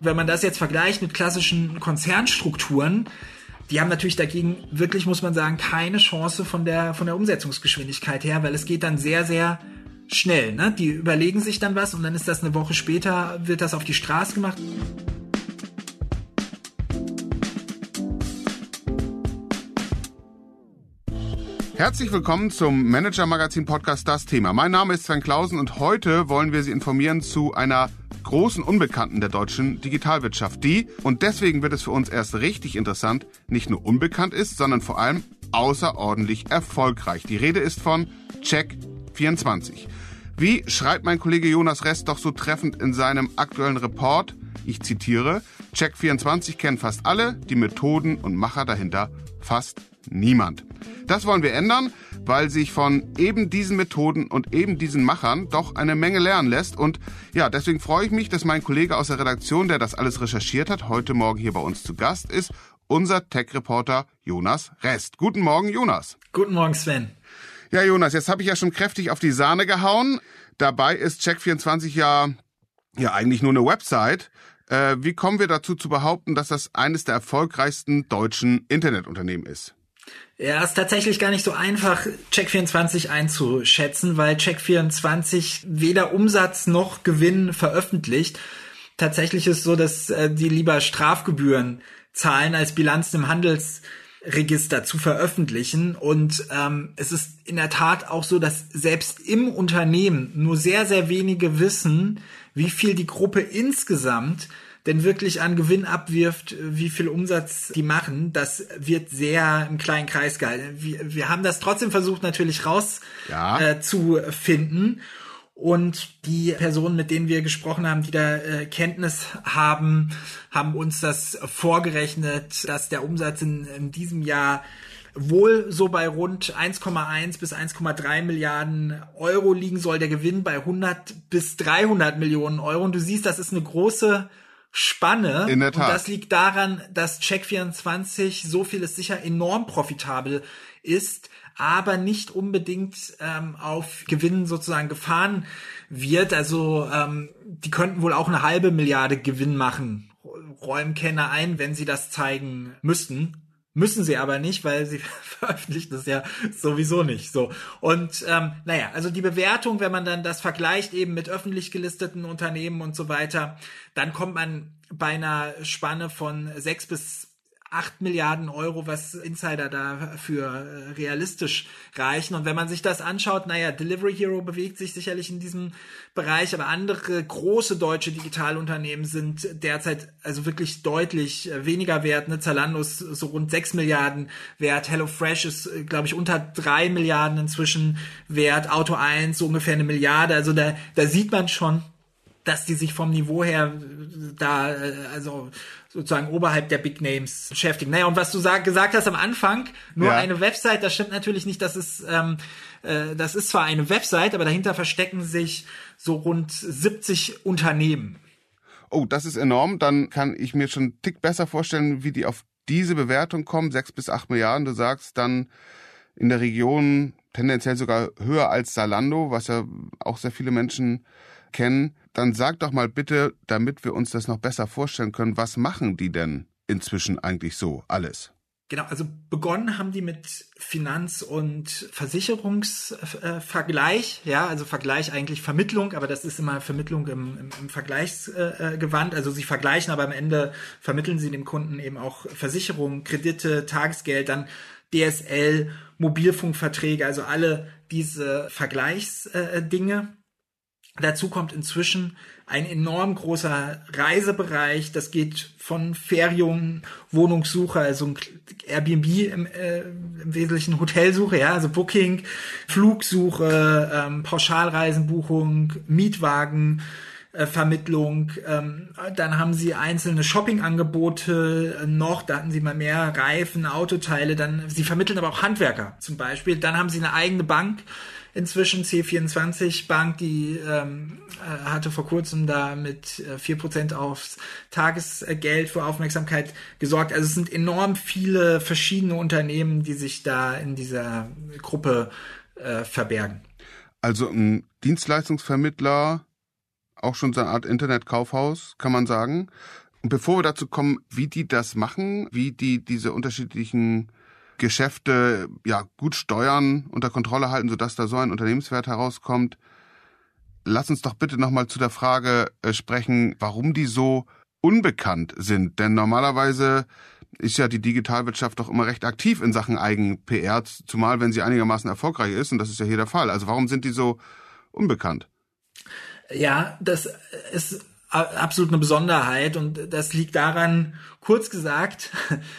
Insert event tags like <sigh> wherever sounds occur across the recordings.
Wenn man das jetzt vergleicht mit klassischen Konzernstrukturen, die haben natürlich dagegen wirklich, muss man sagen, keine Chance von der, von der Umsetzungsgeschwindigkeit her, weil es geht dann sehr, sehr schnell. Ne? Die überlegen sich dann was und dann ist das eine Woche später, wird das auf die Straße gemacht. Herzlich willkommen zum Manager Magazin Podcast Das Thema. Mein Name ist Sven Klausen und heute wollen wir Sie informieren zu einer großen Unbekannten der deutschen Digitalwirtschaft, die, und deswegen wird es für uns erst richtig interessant, nicht nur unbekannt ist, sondern vor allem außerordentlich erfolgreich. Die Rede ist von Check24. Wie schreibt mein Kollege Jonas Rest doch so treffend in seinem aktuellen Report, ich zitiere, Check24 kennen fast alle, die Methoden und Macher dahinter fast niemand. Das wollen wir ändern, weil sich von eben diesen Methoden und eben diesen Machern doch eine Menge lernen lässt. Und ja, deswegen freue ich mich, dass mein Kollege aus der Redaktion, der das alles recherchiert hat, heute Morgen hier bei uns zu Gast ist, unser Tech-Reporter Jonas Rest. Guten Morgen, Jonas. Guten Morgen, Sven. Ja, Jonas, jetzt habe ich ja schon kräftig auf die Sahne gehauen. Dabei ist Check24 ja, ja eigentlich nur eine Website. Äh, wie kommen wir dazu zu behaupten, dass das eines der erfolgreichsten deutschen Internetunternehmen ist? Ja, ist tatsächlich gar nicht so einfach, Check24 einzuschätzen, weil Check24 weder Umsatz noch Gewinn veröffentlicht. Tatsächlich ist so, dass äh, die lieber Strafgebühren zahlen, als Bilanzen im Handelsregister zu veröffentlichen. Und ähm, es ist in der Tat auch so, dass selbst im Unternehmen nur sehr, sehr wenige wissen, wie viel die Gruppe insgesamt denn wirklich an Gewinn abwirft, wie viel Umsatz die machen, das wird sehr im kleinen Kreis gehalten. Wir, wir haben das trotzdem versucht natürlich raus ja. äh, zu finden. Und die Personen, mit denen wir gesprochen haben, die da äh, Kenntnis haben, haben uns das vorgerechnet, dass der Umsatz in, in diesem Jahr wohl so bei rund 1,1 bis 1,3 Milliarden Euro liegen soll, der Gewinn bei 100 bis 300 Millionen Euro. Und du siehst, das ist eine große Spanne. In der Tat. Und das liegt daran, dass Check24 so vieles sicher enorm profitabel ist, aber nicht unbedingt ähm, auf Gewinnen sozusagen gefahren wird. Also ähm, die könnten wohl auch eine halbe Milliarde Gewinn machen. Räumen Kenner ein, wenn sie das zeigen müssten. Müssen sie aber nicht, weil sie <laughs> veröffentlichen das ja sowieso nicht. So. Und ähm, naja, also die Bewertung, wenn man dann das vergleicht eben mit öffentlich gelisteten Unternehmen und so weiter, dann kommt man bei einer Spanne von sechs bis 8 Milliarden Euro, was Insider da für äh, realistisch reichen. Und wenn man sich das anschaut, naja, Delivery Hero bewegt sich sicherlich in diesem Bereich, aber andere große deutsche Digitalunternehmen sind derzeit also wirklich deutlich äh, weniger wert. Ne? Zalando ist so rund 6 Milliarden wert. HelloFresh ist, äh, glaube ich, unter 3 Milliarden inzwischen wert. Auto 1 so ungefähr eine Milliarde. Also da, da sieht man schon, dass die sich vom Niveau her da, also sozusagen oberhalb der Big Names beschäftigen. Naja, und was du sag, gesagt hast am Anfang, nur ja. eine Website, das stimmt natürlich nicht, das ist, ähm, äh, das ist zwar eine Website, aber dahinter verstecken sich so rund 70 Unternehmen. Oh, das ist enorm. Dann kann ich mir schon einen Tick besser vorstellen, wie die auf diese Bewertung kommen. Sechs bis acht Milliarden. Du sagst dann in der Region tendenziell sogar höher als Salando, was ja auch sehr viele Menschen kennen, dann sag doch mal bitte, damit wir uns das noch besser vorstellen können, was machen die denn inzwischen eigentlich so alles? Genau, also begonnen haben die mit Finanz- und Versicherungsvergleich, äh, ja, also Vergleich eigentlich Vermittlung, aber das ist immer Vermittlung im, im, im Vergleichsgewand. Äh, also sie vergleichen, aber am Ende vermitteln sie dem Kunden eben auch Versicherungen, Kredite, Tagesgeld, dann DSL, Mobilfunkverträge, also alle diese Vergleichsdinge. Dazu kommt inzwischen ein enorm großer Reisebereich. Das geht von Ferium, Wohnungssuche, also Airbnb im, äh, im Wesentlichen Hotelsuche, ja, also Booking, Flugsuche, ähm, Pauschalreisenbuchung, Mietwagen, äh, Vermittlung. Ähm, dann haben sie einzelne Shoppingangebote noch, da hatten sie mal mehr Reifen, Autoteile. Dann sie vermitteln aber auch Handwerker zum Beispiel. Dann haben sie eine eigene Bank inzwischen C24 Bank, die ähm, äh, hatte vor kurzem da mit äh, vier Prozent aufs Tagesgeld für Aufmerksamkeit gesorgt. Also es sind enorm viele verschiedene Unternehmen, die sich da in dieser Gruppe äh, verbergen. Also ein Dienstleistungsvermittler, auch schon so eine Art Internetkaufhaus, kann man sagen. Und bevor wir dazu kommen, wie die das machen, wie die diese unterschiedlichen Geschäfte ja gut steuern, unter Kontrolle halten, sodass da so ein Unternehmenswert herauskommt, lass uns doch bitte nochmal zu der Frage äh, sprechen, warum die so unbekannt sind. Denn normalerweise ist ja die Digitalwirtschaft doch immer recht aktiv in Sachen Eigen-PR, zumal wenn sie einigermaßen erfolgreich ist, und das ist ja hier der Fall. Also warum sind die so unbekannt? Ja, das ist absolut eine Besonderheit und das liegt daran, kurz gesagt,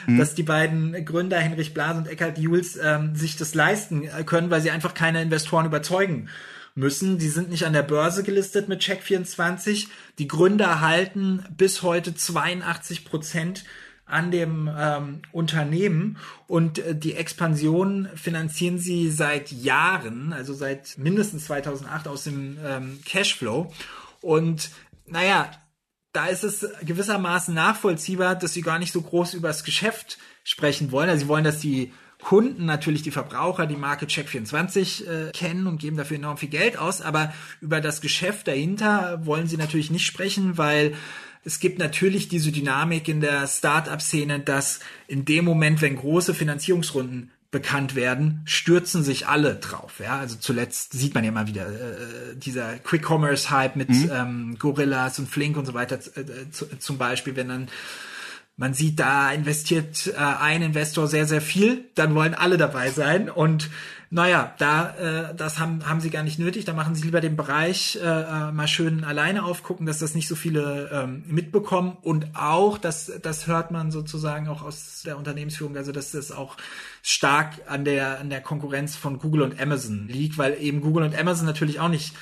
mhm. dass die beiden Gründer Henrich Blas und Eckhard Jules ähm, sich das leisten können, weil sie einfach keine Investoren überzeugen müssen. Die sind nicht an der Börse gelistet mit Check24. Die Gründer halten bis heute 82 Prozent an dem ähm, Unternehmen und äh, die Expansion finanzieren sie seit Jahren, also seit mindestens 2008 aus dem ähm, Cashflow und naja, da ist es gewissermaßen nachvollziehbar, dass sie gar nicht so groß über das Geschäft sprechen wollen. Also sie wollen, dass die Kunden, natürlich die Verbraucher, die Marke Check24 äh, kennen und geben dafür enorm viel Geld aus, aber über das Geschäft dahinter wollen sie natürlich nicht sprechen, weil es gibt natürlich diese Dynamik in der Start-up-Szene, dass in dem Moment, wenn große Finanzierungsrunden bekannt werden, stürzen sich alle drauf. Ja, also zuletzt sieht man ja mal wieder äh, dieser Quick Commerce Hype mit mhm. ähm, Gorillas und Flink und so weiter äh, zum Beispiel, wenn dann man sieht, da investiert äh, ein Investor sehr, sehr viel, dann wollen alle dabei sein. Und naja, da äh, das haben, haben sie gar nicht nötig. Da machen sie lieber den Bereich äh, äh, mal schön alleine aufgucken, dass das nicht so viele ähm, mitbekommen. Und auch, das, das hört man sozusagen auch aus der Unternehmensführung, also dass das auch stark an der, an der Konkurrenz von Google und Amazon liegt, weil eben Google und Amazon natürlich auch nicht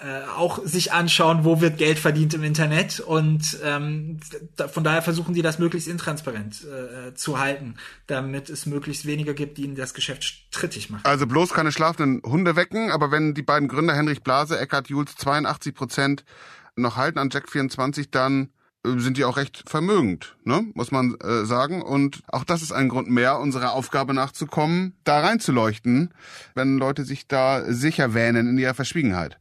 äh, auch sich anschauen, wo wird Geld verdient im Internet und ähm, da, von daher versuchen die das möglichst intransparent äh, zu halten, damit es möglichst weniger gibt, die ihnen das Geschäft strittig machen. Also bloß keine schlafenden Hunde wecken, aber wenn die beiden Gründer Henrich Blase, Eckhard Jules 82 Prozent noch halten an Jack 24, dann äh, sind die auch recht vermögend, ne? muss man äh, sagen. Und auch das ist ein Grund mehr, unserer Aufgabe nachzukommen, da reinzuleuchten, wenn Leute sich da sicher wähnen in ihrer Verschwiegenheit.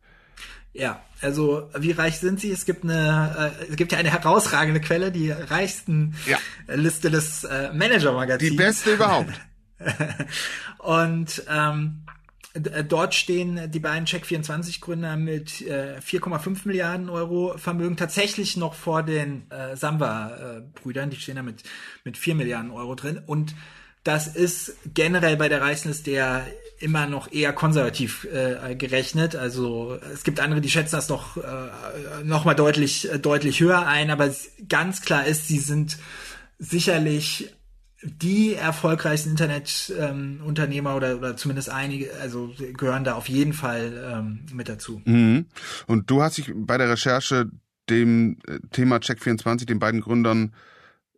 Ja, also wie reich sind sie? Es gibt eine, äh, es gibt ja eine herausragende Quelle, die reichsten ja. Liste des äh, Manager-Magazins. Die beste überhaupt. <laughs> Und ähm, äh, dort stehen die beiden Check24-Gründer mit äh, 4,5 Milliarden Euro Vermögen tatsächlich noch vor den äh, Samba-Brüdern. Die stehen da mit, mit 4 Milliarden Euro drin. Und das ist generell bei der Reichsliste ja immer noch eher konservativ äh, gerechnet. Also es gibt andere, die schätzen das noch, äh, noch mal deutlich, äh, deutlich höher ein, aber ganz klar ist, sie sind sicherlich die erfolgreichsten Internetunternehmer ähm, oder, oder zumindest einige, also gehören da auf jeden Fall ähm, mit dazu. Mhm. Und du hast dich bei der Recherche dem äh, Thema Check24, den beiden Gründern,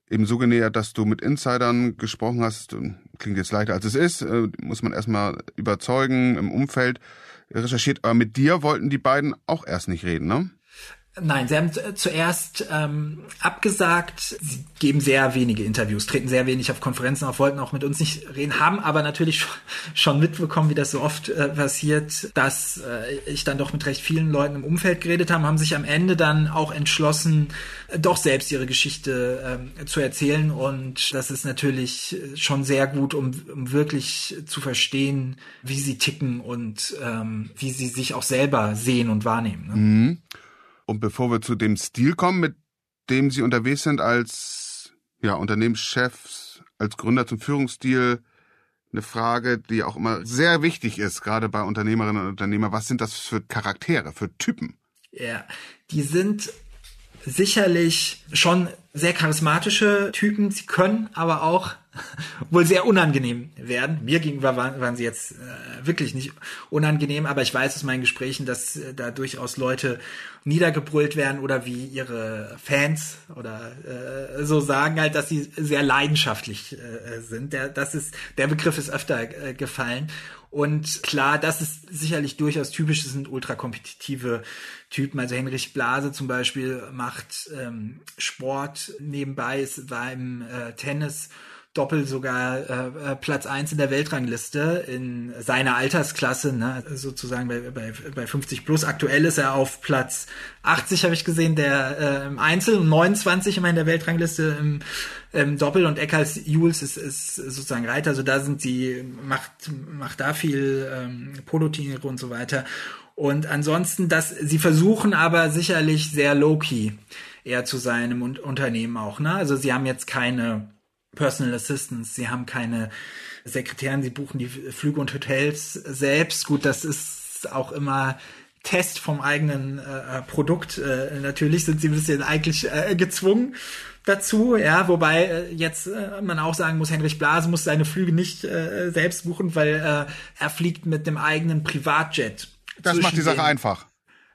eben so genähert, dass du mit Insidern gesprochen hast. Klingt jetzt leichter als es ist, äh, muss man erstmal überzeugen im Umfeld recherchiert. Aber mit dir wollten die beiden auch erst nicht reden, ne? Nein, sie haben zuerst ähm, abgesagt. Sie geben sehr wenige Interviews, treten sehr wenig auf Konferenzen auf, wollten auch mit uns nicht reden, haben aber natürlich schon mitbekommen, wie das so oft äh, passiert, dass äh, ich dann doch mit recht vielen Leuten im Umfeld geredet habe, haben sich am Ende dann auch entschlossen, äh, doch selbst ihre Geschichte äh, zu erzählen. Und das ist natürlich schon sehr gut, um, um wirklich zu verstehen, wie sie ticken und ähm, wie sie sich auch selber sehen und wahrnehmen. Ne? Mhm. Und bevor wir zu dem Stil kommen, mit dem Sie unterwegs sind als ja, Unternehmenschefs, als Gründer zum Führungsstil, eine Frage, die auch immer sehr wichtig ist, gerade bei Unternehmerinnen und Unternehmern. Was sind das für Charaktere, für Typen? Ja, die sind sicherlich schon sehr charismatische Typen. Sie können aber auch <laughs> wohl sehr unangenehm werden. Mir gegenüber waren, waren sie jetzt äh, wirklich nicht unangenehm, aber ich weiß aus meinen Gesprächen, dass äh, da durchaus Leute niedergebrüllt werden oder wie ihre Fans oder äh, so sagen halt, dass sie sehr leidenschaftlich äh, sind. Der, das ist, der Begriff ist öfter äh, gefallen. Und klar, das ist sicherlich durchaus typisch, das sind ultrakompetitive Typen. Also Henrich Blase zum Beispiel macht ähm, Sport nebenbei, es war im äh, Tennis Doppel sogar äh, Platz eins in der Weltrangliste in seiner Altersklasse, ne, sozusagen bei, bei, bei 50 plus. Aktuell ist er auf Platz 80, habe ich gesehen, der äh, im Einzel und 29 immer in der Weltrangliste im, im Doppel und Eckhals Jules ist, ist sozusagen Reiter. Also da sind sie, macht, macht da viel ähm, Polotiere und so weiter. Und ansonsten, dass sie versuchen aber sicherlich sehr low-key eher zu sein im Unternehmen auch. Ne? Also sie haben jetzt keine Personal Assistants, sie haben keine Sekretären, sie buchen die Flüge und Hotels selbst. Gut, das ist auch immer Test vom eigenen äh, Produkt. Äh, natürlich sind sie ein bisschen eigentlich äh, gezwungen dazu, ja, wobei äh, jetzt äh, man auch sagen muss, Henrich Blase muss seine Flüge nicht äh, selbst buchen, weil äh, er fliegt mit dem eigenen Privatjet das macht die Sache einfach.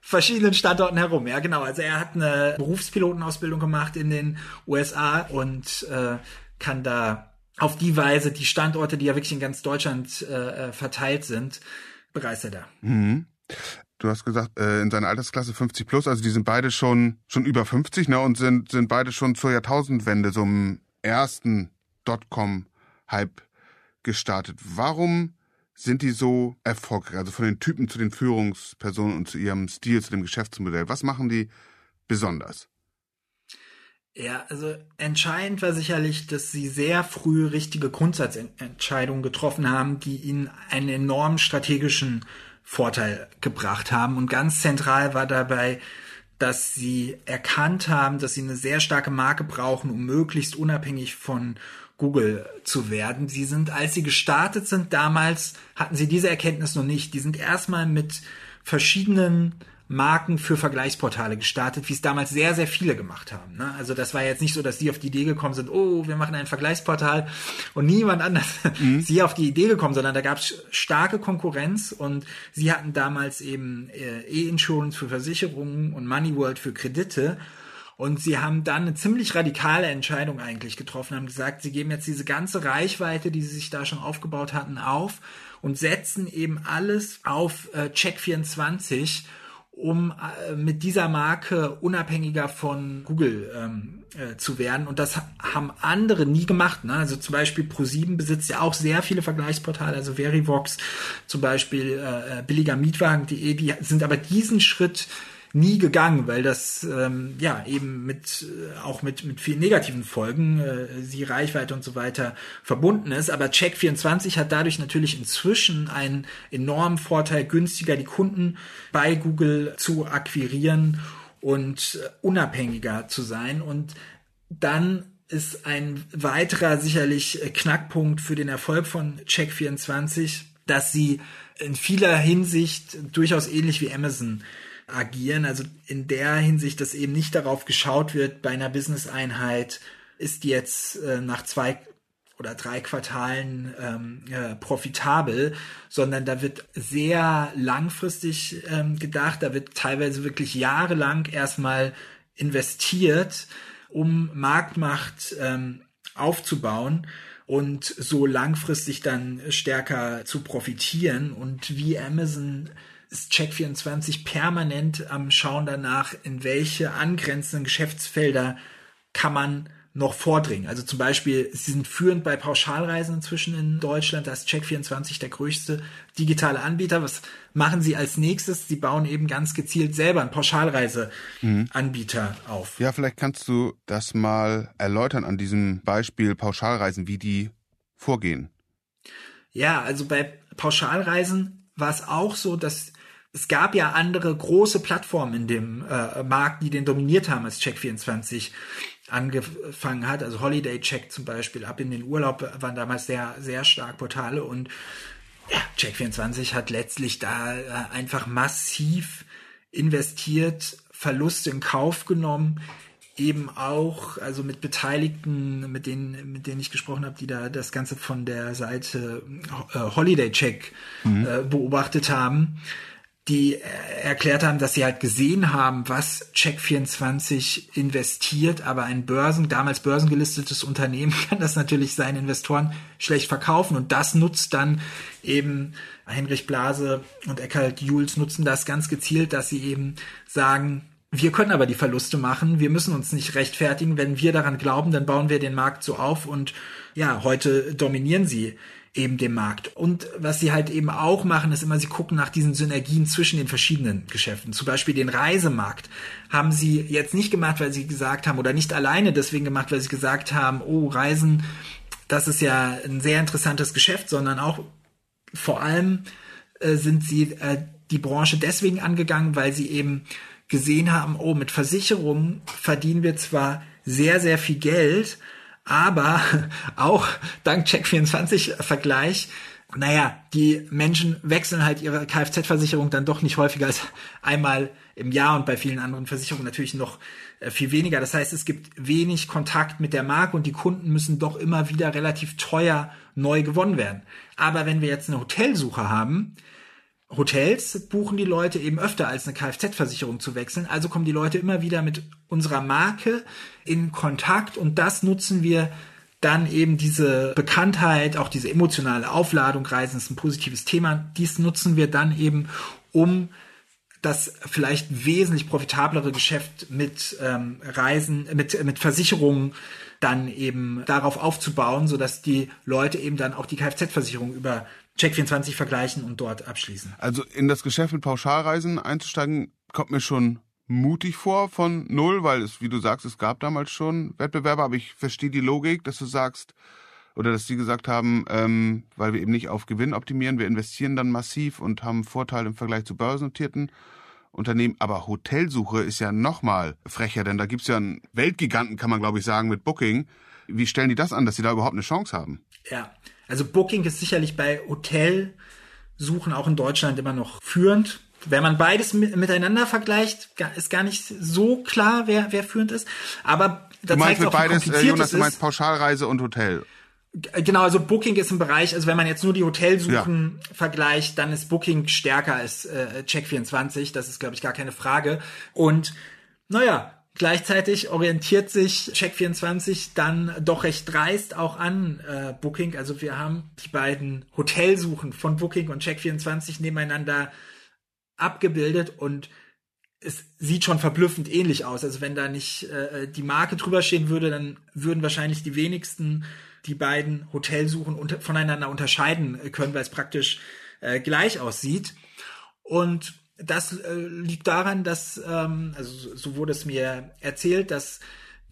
Verschiedenen Standorten herum, ja genau. Also er hat eine Berufspilotenausbildung gemacht in den USA und äh, kann da auf die Weise die Standorte, die ja wirklich in ganz Deutschland äh, verteilt sind, bereist er da. Mhm. Du hast gesagt, äh, in seiner Altersklasse 50 plus, also die sind beide schon schon über 50, ne, und sind sind beide schon zur Jahrtausendwende so im ersten Dotcom-Hype gestartet. Warum sind die so erfolgreich? Also von den Typen zu den Führungspersonen und zu ihrem Stil, zu dem Geschäftsmodell. Was machen die besonders? Ja, also entscheidend war sicherlich, dass sie sehr früh richtige Grundsatzentscheidungen getroffen haben, die ihnen einen enormen strategischen Vorteil gebracht haben. Und ganz zentral war dabei, dass sie erkannt haben, dass sie eine sehr starke Marke brauchen, um möglichst unabhängig von Google zu werden. Sie sind, als sie gestartet sind damals, hatten sie diese Erkenntnis noch nicht. Die sind erstmal mit verschiedenen Marken für Vergleichsportale gestartet, wie es damals sehr, sehr viele gemacht haben. Ne? Also das war jetzt nicht so, dass die auf die Idee gekommen sind, oh, wir machen ein Vergleichsportal und niemand anders <laughs> mhm. sie auf die Idee gekommen, sondern da gab es starke Konkurrenz und sie hatten damals eben äh, E-Insurance für Versicherungen und Money World für Kredite und sie haben dann eine ziemlich radikale Entscheidung eigentlich getroffen, haben gesagt, sie geben jetzt diese ganze Reichweite, die sie sich da schon aufgebaut hatten, auf und setzen eben alles auf äh, Check24 um äh, mit dieser Marke unabhängiger von Google ähm, äh, zu werden. Und das haben andere nie gemacht. Ne? Also zum Beispiel Pro7 besitzt ja auch sehr viele Vergleichsportale, also Verivox, zum Beispiel äh, äh billigermietwagen.de, die sind aber diesen Schritt nie gegangen, weil das ähm, ja eben mit äh, auch mit mit vielen negativen Folgen, äh, sie Reichweite und so weiter verbunden ist. Aber Check24 hat dadurch natürlich inzwischen einen enormen Vorteil, günstiger die Kunden bei Google zu akquirieren und äh, unabhängiger zu sein. Und dann ist ein weiterer sicherlich äh, Knackpunkt für den Erfolg von Check24, dass sie in vieler Hinsicht durchaus ähnlich wie Amazon agieren. Also in der Hinsicht, dass eben nicht darauf geschaut wird, bei einer Business-Einheit ist die jetzt äh, nach zwei oder drei Quartalen ähm, äh, profitabel, sondern da wird sehr langfristig ähm, gedacht, da wird teilweise wirklich jahrelang erstmal investiert, um Marktmacht ähm, aufzubauen und so langfristig dann stärker zu profitieren. Und wie Amazon ist Check24 permanent am Schauen danach, in welche angrenzenden Geschäftsfelder kann man noch vordringen. Also zum Beispiel, sie sind führend bei Pauschalreisen inzwischen in Deutschland. Da ist Check24 der größte digitale Anbieter. Was machen sie als nächstes? Sie bauen eben ganz gezielt selber einen Pauschalreiseanbieter mhm. auf. Ja, vielleicht kannst du das mal erläutern an diesem Beispiel Pauschalreisen, wie die vorgehen. Ja, also bei Pauschalreisen war es auch so, dass es gab ja andere große Plattformen in dem äh, Markt, die den dominiert haben, als Check24 angefangen hat. Also Holiday Check zum Beispiel, ab in den Urlaub waren damals sehr, sehr stark Portale und ja, Check24 hat letztlich da äh, einfach massiv investiert, Verluste in Kauf genommen, eben auch, also mit Beteiligten, mit denen, mit denen ich gesprochen habe, die da das Ganze von der Seite äh, Holiday Check mhm. äh, beobachtet haben die erklärt haben, dass sie halt gesehen haben, was Check24 investiert, aber ein Börsen, damals börsengelistetes Unternehmen <laughs> kann das natürlich seinen Investoren schlecht verkaufen und das nutzt dann eben Heinrich Blase und Eckhard Jules nutzen das ganz gezielt, dass sie eben sagen, Wir können aber die Verluste machen. Wir müssen uns nicht rechtfertigen. Wenn wir daran glauben, dann bauen wir den Markt so auf und ja, heute dominieren sie eben den Markt. Und was sie halt eben auch machen, ist immer, sie gucken nach diesen Synergien zwischen den verschiedenen Geschäften. Zum Beispiel den Reisemarkt haben sie jetzt nicht gemacht, weil sie gesagt haben, oder nicht alleine deswegen gemacht, weil sie gesagt haben, oh, Reisen, das ist ja ein sehr interessantes Geschäft, sondern auch vor allem äh, sind sie äh, die Branche deswegen angegangen, weil sie eben gesehen haben, oh, mit Versicherungen verdienen wir zwar sehr, sehr viel Geld, aber <laughs> auch dank Check24-Vergleich, naja, die Menschen wechseln halt ihre Kfz-Versicherung dann doch nicht häufiger als einmal im Jahr und bei vielen anderen Versicherungen natürlich noch äh, viel weniger. Das heißt, es gibt wenig Kontakt mit der Marke und die Kunden müssen doch immer wieder relativ teuer neu gewonnen werden. Aber wenn wir jetzt eine Hotelsuche haben, Hotels buchen die Leute eben öfter als eine Kfz-Versicherung zu wechseln. Also kommen die Leute immer wieder mit unserer Marke in Kontakt und das nutzen wir dann eben diese Bekanntheit, auch diese emotionale Aufladung, Reisen ist ein positives Thema. Dies nutzen wir dann eben, um das vielleicht wesentlich profitablere Geschäft mit ähm, Reisen, mit, mit Versicherungen dann eben darauf aufzubauen, sodass die Leute eben dann auch die Kfz-Versicherung über Check24 vergleichen und dort abschließen. Also in das Geschäft mit Pauschalreisen einzusteigen, kommt mir schon mutig vor von null, weil es, wie du sagst, es gab damals schon Wettbewerber, aber ich verstehe die Logik, dass du sagst, oder dass die gesagt haben, ähm, weil wir eben nicht auf Gewinn optimieren, wir investieren dann massiv und haben Vorteile im Vergleich zu börsennotierten Unternehmen. Aber Hotelsuche ist ja nochmal frecher, denn da gibt's ja einen Weltgiganten, kann man glaube ich sagen, mit Booking. Wie stellen die das an, dass sie da überhaupt eine Chance haben? Ja, also Booking ist sicherlich bei Hotelsuchen auch in Deutschland immer noch führend. Wenn man beides miteinander vergleicht, ist gar nicht so klar, wer, wer führend ist. Aber da du meinst mit beides, äh, Jonas, du meinst Pauschalreise und Hotel. Genau, also Booking ist ein Bereich, also wenn man jetzt nur die Hotelsuchen ja. vergleicht, dann ist Booking stärker als äh, Check24, das ist glaube ich gar keine Frage. Und naja, Gleichzeitig orientiert sich Check24 dann doch recht dreist auch an äh, Booking. Also wir haben die beiden Hotelsuchen von Booking und Check24 nebeneinander abgebildet und es sieht schon verblüffend ähnlich aus. Also wenn da nicht äh, die Marke drüber stehen würde, dann würden wahrscheinlich die wenigsten die beiden Hotelsuchen unter voneinander unterscheiden können, weil es praktisch äh, gleich aussieht. Und das äh, liegt daran, dass, ähm, also so wurde es mir erzählt, dass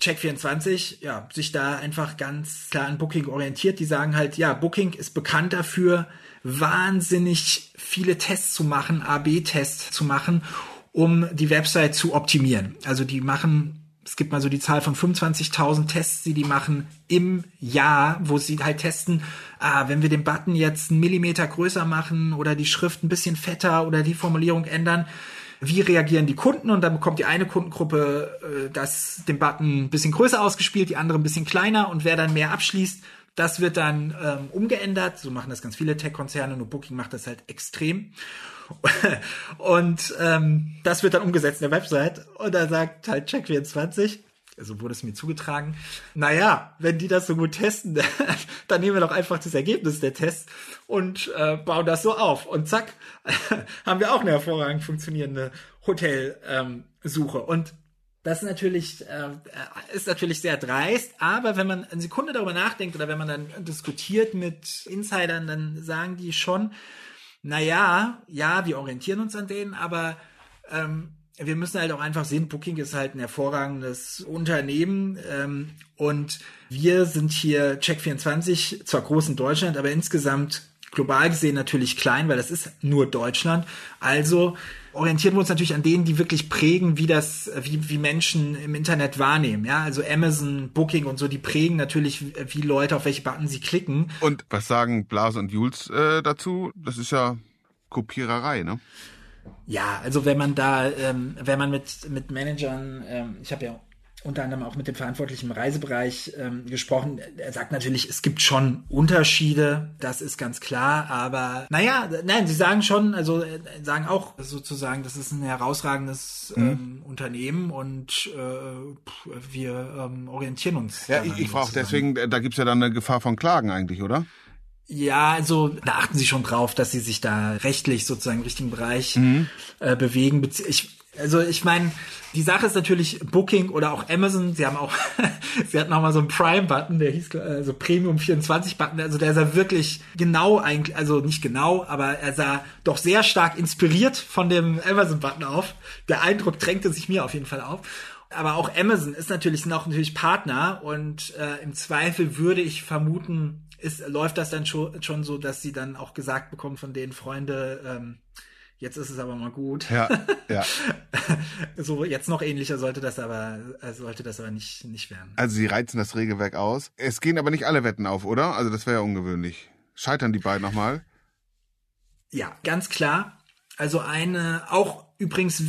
Check24 ja, sich da einfach ganz klar an Booking orientiert. Die sagen halt, ja, Booking ist bekannt dafür, wahnsinnig viele Tests zu machen, AB-Tests zu machen, um die Website zu optimieren. Also die machen es gibt mal so die Zahl von 25.000 Tests, die die machen im Jahr, wo sie halt testen, ah, wenn wir den Button jetzt einen Millimeter größer machen oder die Schrift ein bisschen fetter oder die Formulierung ändern, wie reagieren die Kunden? Und dann bekommt die eine Kundengruppe äh, das den Button ein bisschen größer ausgespielt, die andere ein bisschen kleiner und wer dann mehr abschließt, das wird dann ähm, umgeändert. So machen das ganz viele Tech-Konzerne, nur Booking macht das halt extrem. <laughs> Und ähm, das wird dann umgesetzt in der Website. Und da sagt halt Check24, also wurde es mir zugetragen, naja, wenn die das so gut testen, <laughs> dann nehmen wir doch einfach das Ergebnis der Tests und äh, bauen das so auf. Und zack, <laughs> haben wir auch eine hervorragend funktionierende Hotelsuche. Ähm, und das natürlich äh, ist natürlich sehr dreist, aber wenn man eine Sekunde darüber nachdenkt oder wenn man dann diskutiert mit Insidern, dann sagen die schon, naja, ja, wir orientieren uns an denen, aber ähm, wir müssen halt auch einfach sehen, Booking ist halt ein hervorragendes Unternehmen ähm, und wir sind hier Check24, zwar groß in Deutschland, aber insgesamt global gesehen natürlich klein, weil das ist nur Deutschland. Also orientieren wir uns natürlich an denen, die wirklich prägen, wie das, wie, wie Menschen im Internet wahrnehmen. Ja, also Amazon, Booking und so, die prägen natürlich, wie Leute auf welche Button sie klicken. Und was sagen Blase und Jules äh, dazu? Das ist ja Kopiererei, ne? Ja, also wenn man da, ähm, wenn man mit mit Managern, ähm, ich habe ja unter anderem auch mit dem Verantwortlichen im Reisebereich ähm, gesprochen. Er sagt natürlich, es gibt schon Unterschiede, das ist ganz klar, aber naja, nein, sie sagen schon, also äh, sagen auch sozusagen, das ist ein herausragendes mhm. ähm, Unternehmen und äh, wir ähm, orientieren uns. Ja, ich, ich frage deswegen, da gibt's ja dann eine Gefahr von Klagen eigentlich, oder? Ja, also da achten sie schon drauf, dass sie sich da rechtlich sozusagen im richtigen Bereich mhm. äh, bewegen. Ich, also ich meine, die Sache ist natürlich Booking oder auch Amazon. Sie haben auch, <laughs> sie hatten auch mal so einen Prime-Button, der hieß äh, so Premium 24-Button. Also der sah wirklich genau eigentlich, also nicht genau, aber er sah doch sehr stark inspiriert von dem Amazon-Button auf. Der Eindruck drängte sich mir auf jeden Fall auf aber auch Amazon ist natürlich sind auch natürlich Partner und äh, im Zweifel würde ich vermuten, ist, läuft das dann schon, schon so, dass sie dann auch gesagt bekommen von denen Freunde, ähm, jetzt ist es aber mal gut. Ja, ja. <laughs> so jetzt noch ähnlicher sollte das aber äh, sollte das aber nicht nicht werden. Also sie reizen das Regelwerk aus. Es gehen aber nicht alle Wetten auf, oder? Also das wäre ja ungewöhnlich. Scheitern die beiden nochmal? Ja, ganz klar. Also eine auch übrigens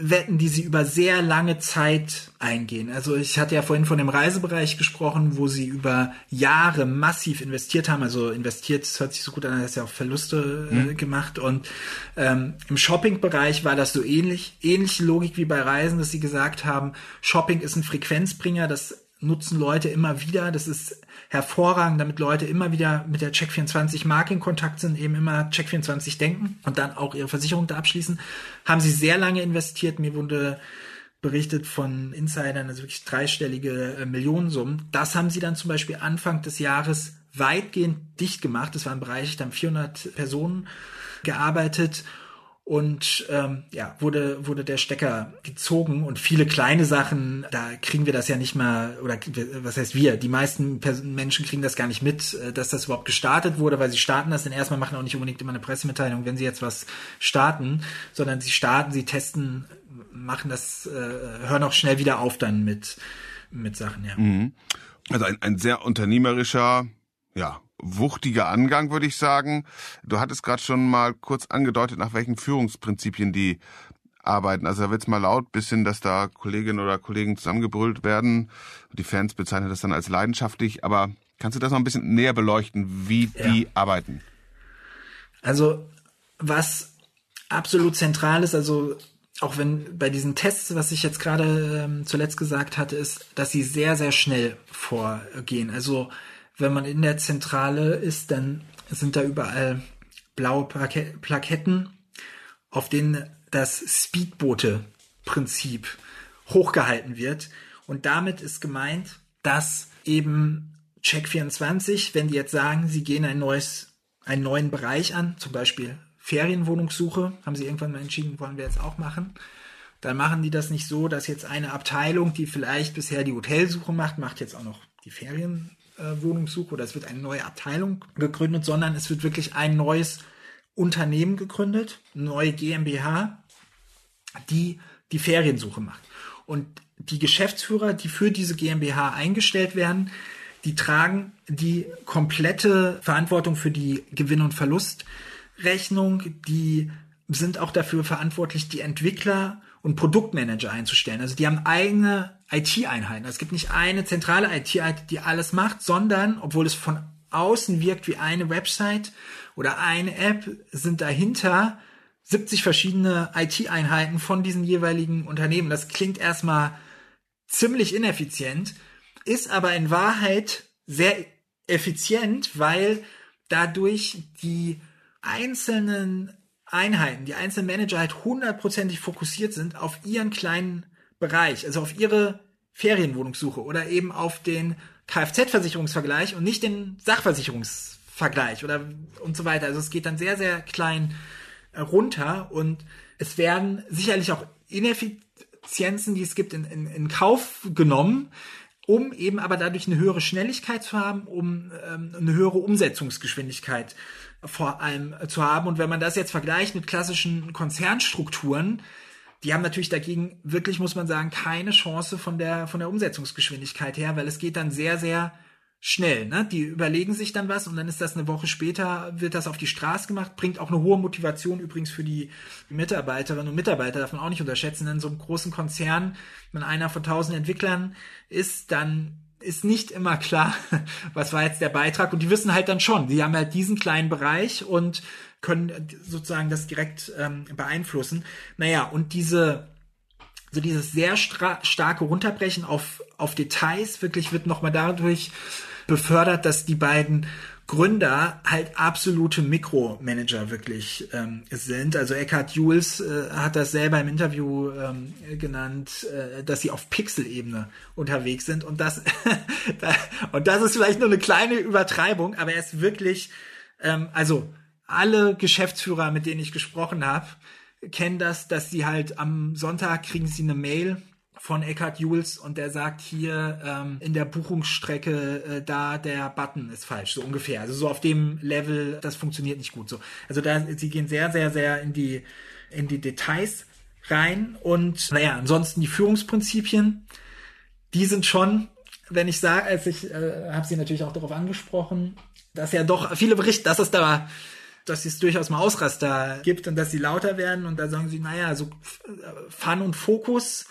Wetten, die sie über sehr lange Zeit eingehen. Also ich hatte ja vorhin von dem Reisebereich gesprochen, wo sie über Jahre massiv investiert haben. Also investiert, hört sich so gut an, dass ja auch Verluste äh, mhm. gemacht. Und ähm, im Shopping-Bereich war das so ähnlich, ähnliche Logik wie bei Reisen, dass sie gesagt haben, Shopping ist ein Frequenzbringer, das nutzen Leute immer wieder. Das ist hervorragend, damit Leute immer wieder mit der Check24 Marke in Kontakt sind, eben immer Check24 denken und dann auch ihre Versicherung da abschließen. Haben sie sehr lange investiert. Mir wurde berichtet von Insidern, also wirklich dreistellige äh, Millionensummen. Das haben sie dann zum Beispiel Anfang des Jahres weitgehend dicht gemacht. Das war ein Bereich, da haben 400 Personen gearbeitet und ähm, ja, wurde, wurde der Stecker gezogen und viele kleine Sachen, da kriegen wir das ja nicht mal, oder was heißt wir, die meisten Menschen kriegen das gar nicht mit, äh, dass das überhaupt gestartet wurde, weil sie starten das denn erstmal, machen auch nicht unbedingt immer eine Pressemitteilung, wenn sie jetzt was starten, sondern sie starten, sie testen, machen das, äh, hören auch schnell wieder auf dann mit, mit Sachen, ja. Mhm. Also ein, ein sehr unternehmerischer, ja, wuchtiger Angang, würde ich sagen. Du hattest gerade schon mal kurz angedeutet, nach welchen Führungsprinzipien die arbeiten. Also da wird's mal laut, bisschen, dass da Kolleginnen oder Kollegen zusammengebrüllt werden. Die Fans bezeichnen das dann als leidenschaftlich. Aber kannst du das noch ein bisschen näher beleuchten, wie ja. die arbeiten? Also was absolut zentral ist, also auch wenn bei diesen Tests, was ich jetzt gerade ähm, zuletzt gesagt hatte, ist, dass sie sehr, sehr schnell vorgehen. Also wenn man in der Zentrale ist, dann sind da überall blaue Plaketten, auf denen das Speedboote-Prinzip hochgehalten wird. Und damit ist gemeint, dass eben Check24, wenn die jetzt sagen, sie gehen ein neues, einen neuen Bereich an, zum Beispiel Ferienwohnungssuche, haben sie irgendwann mal entschieden, wollen wir jetzt auch machen, dann machen die das nicht so, dass jetzt eine Abteilung, die vielleicht bisher die Hotelsuche macht, macht jetzt auch noch die Ferien, Wohnungssuche oder es wird eine neue Abteilung gegründet, sondern es wird wirklich ein neues Unternehmen gegründet, neue GmbH, die die Feriensuche macht. Und die Geschäftsführer, die für diese GmbH eingestellt werden, die tragen die komplette Verantwortung für die Gewinn- und Verlustrechnung, die sind auch dafür verantwortlich, die Entwickler und Produktmanager einzustellen. Also die haben eigene IT-Einheiten. Es gibt nicht eine zentrale IT-Einheit, die alles macht, sondern, obwohl es von außen wirkt wie eine Website oder eine App, sind dahinter 70 verschiedene IT-Einheiten von diesen jeweiligen Unternehmen. Das klingt erstmal ziemlich ineffizient, ist aber in Wahrheit sehr effizient, weil dadurch die einzelnen Einheiten, die einzelnen Manager halt hundertprozentig fokussiert sind auf ihren kleinen Bereich, also auf ihre Ferienwohnungssuche oder eben auf den Kfz-Versicherungsvergleich und nicht den Sachversicherungsvergleich oder und so weiter. Also es geht dann sehr, sehr klein äh, runter und es werden sicherlich auch Ineffizienzen, die es gibt, in, in, in Kauf genommen, um eben aber dadurch eine höhere Schnelligkeit zu haben, um ähm, eine höhere Umsetzungsgeschwindigkeit vor allem zu haben. Und wenn man das jetzt vergleicht mit klassischen Konzernstrukturen, die haben natürlich dagegen wirklich, muss man sagen, keine Chance von der, von der Umsetzungsgeschwindigkeit her, weil es geht dann sehr, sehr schnell. Ne? Die überlegen sich dann was und dann ist das eine Woche später, wird das auf die Straße gemacht, bringt auch eine hohe Motivation übrigens für die Mitarbeiterinnen und Mitarbeiter, darf man auch nicht unterschätzen. In so einem großen Konzern, wenn einer von tausend Entwicklern ist, dann ist nicht immer klar, <laughs> was war jetzt der Beitrag. Und die wissen halt dann schon, die haben halt diesen kleinen Bereich und können sozusagen das direkt ähm, beeinflussen. Naja, und diese, so dieses sehr starke Runterbrechen auf, auf Details wirklich wird nochmal dadurch befördert, dass die beiden Gründer halt absolute Mikromanager wirklich ähm, sind. Also Eckhard Jules äh, hat das selber im Interview ähm, genannt, äh, dass sie auf Pixel-Ebene unterwegs sind. Und das, <laughs> und das ist vielleicht nur eine kleine Übertreibung, aber er ist wirklich, ähm, also alle Geschäftsführer, mit denen ich gesprochen habe, kennen das, dass sie halt am Sonntag kriegen sie eine Mail von Eckhard Jules und der sagt hier ähm, in der Buchungsstrecke äh, da der Button ist falsch, so ungefähr. Also so auf dem Level, das funktioniert nicht gut so. Also da sie gehen sehr sehr sehr in die in die Details rein und naja, ansonsten die Führungsprinzipien, die sind schon, wenn ich sage, als ich äh, habe sie natürlich auch darauf angesprochen, dass ja doch viele berichten, dass es da dass es durchaus mal Ausraster gibt und dass sie lauter werden und da sagen sie, naja, so Fun und Fokus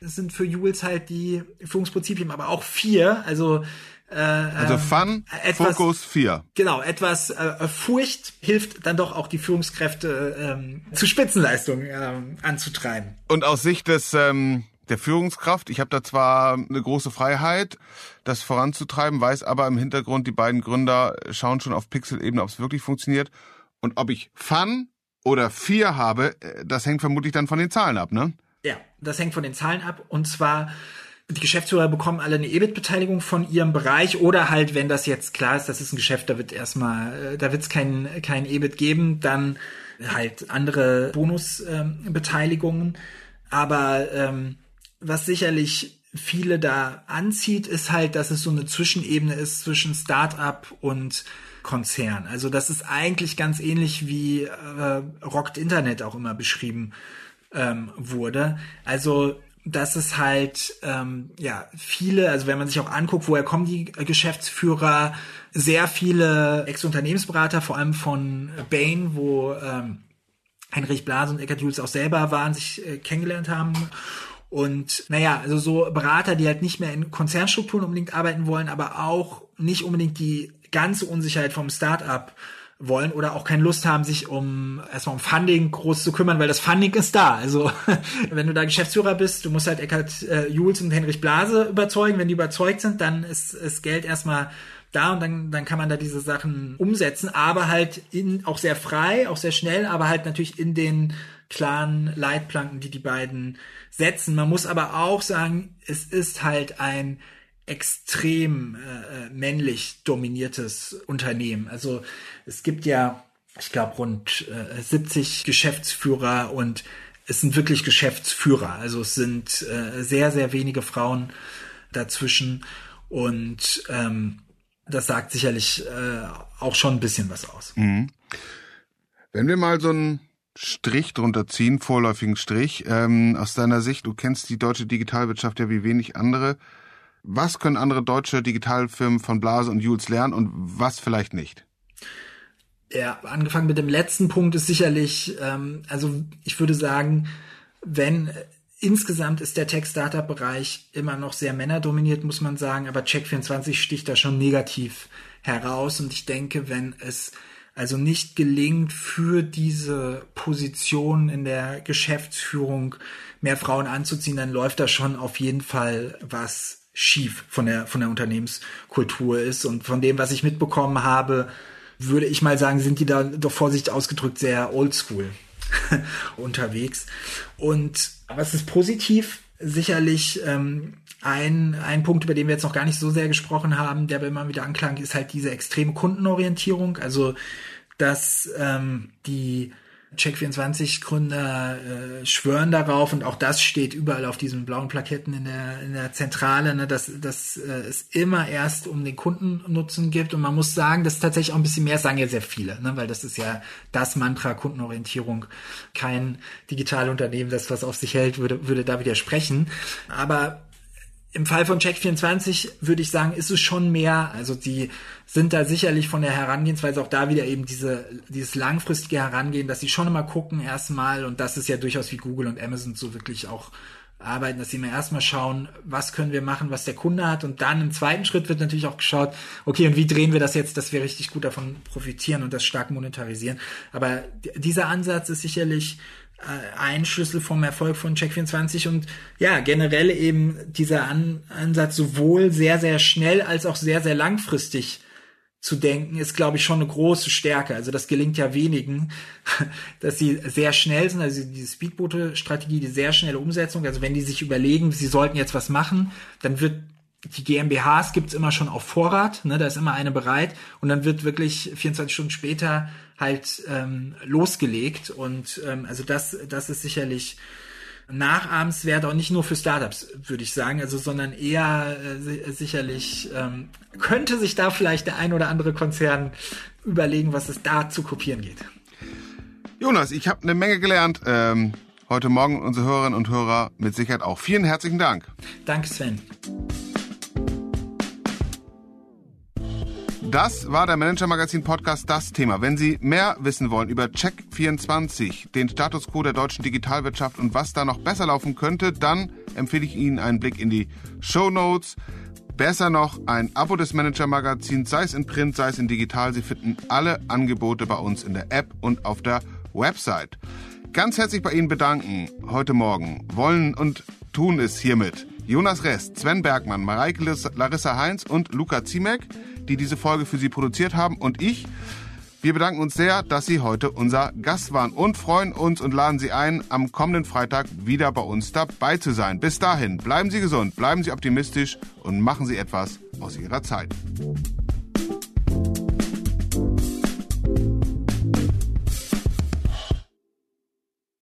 sind für Jules halt die Führungsprinzipien, aber auch vier. Also äh, also ähm, Fun, etwas, Fokus 4. Genau, etwas äh, Furcht hilft dann doch auch die Führungskräfte ähm, zu Spitzenleistungen ähm, anzutreiben. Und aus Sicht des ähm, der Führungskraft, ich habe da zwar eine große Freiheit, das voranzutreiben, weiß aber im Hintergrund, die beiden Gründer schauen schon auf Pixel-Ebene, ob es wirklich funktioniert. Und ob ich Fun oder 4 habe, äh, das hängt vermutlich dann von den Zahlen ab, ne? Das hängt von den Zahlen ab. Und zwar, die Geschäftsführer bekommen alle eine EBIT-Beteiligung von ihrem Bereich oder halt, wenn das jetzt klar ist, das ist ein Geschäft, da wird erstmal, äh, da wird es kein, kein EBIT geben, dann halt andere Bonusbeteiligungen. Ähm, Aber ähm, was sicherlich viele da anzieht, ist halt, dass es so eine Zwischenebene ist zwischen Start-up und Konzern. Also das ist eigentlich ganz ähnlich wie äh, Rockt Internet auch immer beschrieben ähm, wurde. Also dass es halt ähm, ja viele, also wenn man sich auch anguckt, woher kommen die Geschäftsführer, sehr viele Ex-Unternehmensberater, vor allem von Bain, wo ähm, Heinrich Blase und Eckhard Jules auch selber waren, sich äh, kennengelernt haben. Und naja, also so Berater, die halt nicht mehr in Konzernstrukturen unbedingt arbeiten wollen, aber auch nicht unbedingt die ganze Unsicherheit vom Start-up wollen oder auch keine Lust haben, sich um erstmal um Funding groß zu kümmern, weil das Funding ist da. Also <laughs> wenn du da Geschäftsführer bist, du musst halt Eckhard äh, Jules und Henrich Blase überzeugen. Wenn die überzeugt sind, dann ist, ist Geld erstmal da und dann, dann kann man da diese Sachen umsetzen, aber halt in, auch sehr frei, auch sehr schnell, aber halt natürlich in den klaren Leitplanken, die die beiden setzen. Man muss aber auch sagen, es ist halt ein extrem äh, äh, männlich dominiertes Unternehmen. Also es gibt ja, ich glaube, rund äh, 70 Geschäftsführer und es sind wirklich Geschäftsführer. Also es sind äh, sehr, sehr wenige Frauen dazwischen und ähm, das sagt sicherlich äh, auch schon ein bisschen was aus. Mhm. Wenn wir mal so einen Strich drunter ziehen, vorläufigen Strich, ähm, aus deiner Sicht, du kennst die deutsche Digitalwirtschaft ja wie wenig andere, was können andere deutsche Digitalfirmen von Blase und Jules lernen und was vielleicht nicht? Ja, angefangen mit dem letzten Punkt ist sicherlich, ähm, also ich würde sagen, wenn äh, insgesamt ist der Tech-Startup-Bereich immer noch sehr männerdominiert, muss man sagen, aber Check24 sticht da schon negativ heraus und ich denke, wenn es also nicht gelingt, für diese Position in der Geschäftsführung mehr Frauen anzuziehen, dann läuft da schon auf jeden Fall was schief von der, von der Unternehmenskultur ist. Und von dem, was ich mitbekommen habe, würde ich mal sagen, sind die da doch vorsichtig ausgedrückt sehr oldschool <laughs> unterwegs. Und was ist positiv? Sicherlich ähm, ein, ein Punkt, über den wir jetzt noch gar nicht so sehr gesprochen haben, der immer wieder anklang, ist halt diese extreme Kundenorientierung. Also, dass ähm, die Check24-Gründer äh, schwören darauf und auch das steht überall auf diesen blauen Plaketten in der, in der Zentrale, ne, dass, dass äh, es immer erst um den Kundennutzen gibt und man muss sagen, das ist tatsächlich auch ein bisschen mehr, sagen ja sehr viele, ne, weil das ist ja das Mantra Kundenorientierung. Kein Digitalunternehmen, das was auf sich hält, würde, würde da widersprechen. Aber im Fall von Check24 würde ich sagen, ist es schon mehr. Also die sind da sicherlich von der Herangehensweise auch da wieder eben diese, dieses langfristige Herangehen, dass sie schon immer gucken erstmal und das ist ja durchaus wie Google und Amazon so wirklich auch arbeiten, dass sie mir erstmal schauen, was können wir machen, was der Kunde hat und dann im zweiten Schritt wird natürlich auch geschaut, okay, und wie drehen wir das jetzt, dass wir richtig gut davon profitieren und das stark monetarisieren. Aber dieser Ansatz ist sicherlich ein Schlüssel vom Erfolg von Check24 und ja, generell eben dieser An Ansatz sowohl sehr, sehr schnell als auch sehr, sehr langfristig zu denken, ist, glaube ich, schon eine große Stärke. Also das gelingt ja wenigen, <laughs> dass sie sehr schnell sind, also diese Speedboote-Strategie, die sehr schnelle Umsetzung. Also wenn die sich überlegen, sie sollten jetzt was machen, dann wird die GmbHs gibt's immer schon auf Vorrat, ne, da ist immer eine bereit und dann wird wirklich 24 Stunden später halt ähm, losgelegt und ähm, also das, das ist sicherlich nachahmenswert, auch nicht nur für Startups, würde ich sagen, also sondern eher äh, sicherlich ähm, könnte sich da vielleicht der ein oder andere Konzern überlegen, was es da zu kopieren geht. Jonas, ich habe eine Menge gelernt. Ähm, heute Morgen unsere Hörerinnen und Hörer mit Sicherheit auch. Vielen herzlichen Dank. Danke, Sven. Das war der Manager Magazin Podcast Das Thema. Wenn Sie mehr wissen wollen über Check24, den Status quo der deutschen Digitalwirtschaft und was da noch besser laufen könnte, dann empfehle ich Ihnen einen Blick in die Show Notes. Besser noch ein Abo des Manager Magazins, sei es in Print, sei es in digital. Sie finden alle Angebote bei uns in der App und auf der Website. Ganz herzlich bei Ihnen bedanken heute Morgen. Wollen und tun es hiermit. Jonas Rest, Sven Bergmann, Mareike Larissa Heinz und Luca Ziemek die diese Folge für Sie produziert haben und ich. Wir bedanken uns sehr, dass Sie heute unser Gast waren und freuen uns und laden Sie ein, am kommenden Freitag wieder bei uns dabei zu sein. Bis dahin, bleiben Sie gesund, bleiben Sie optimistisch und machen Sie etwas aus Ihrer Zeit.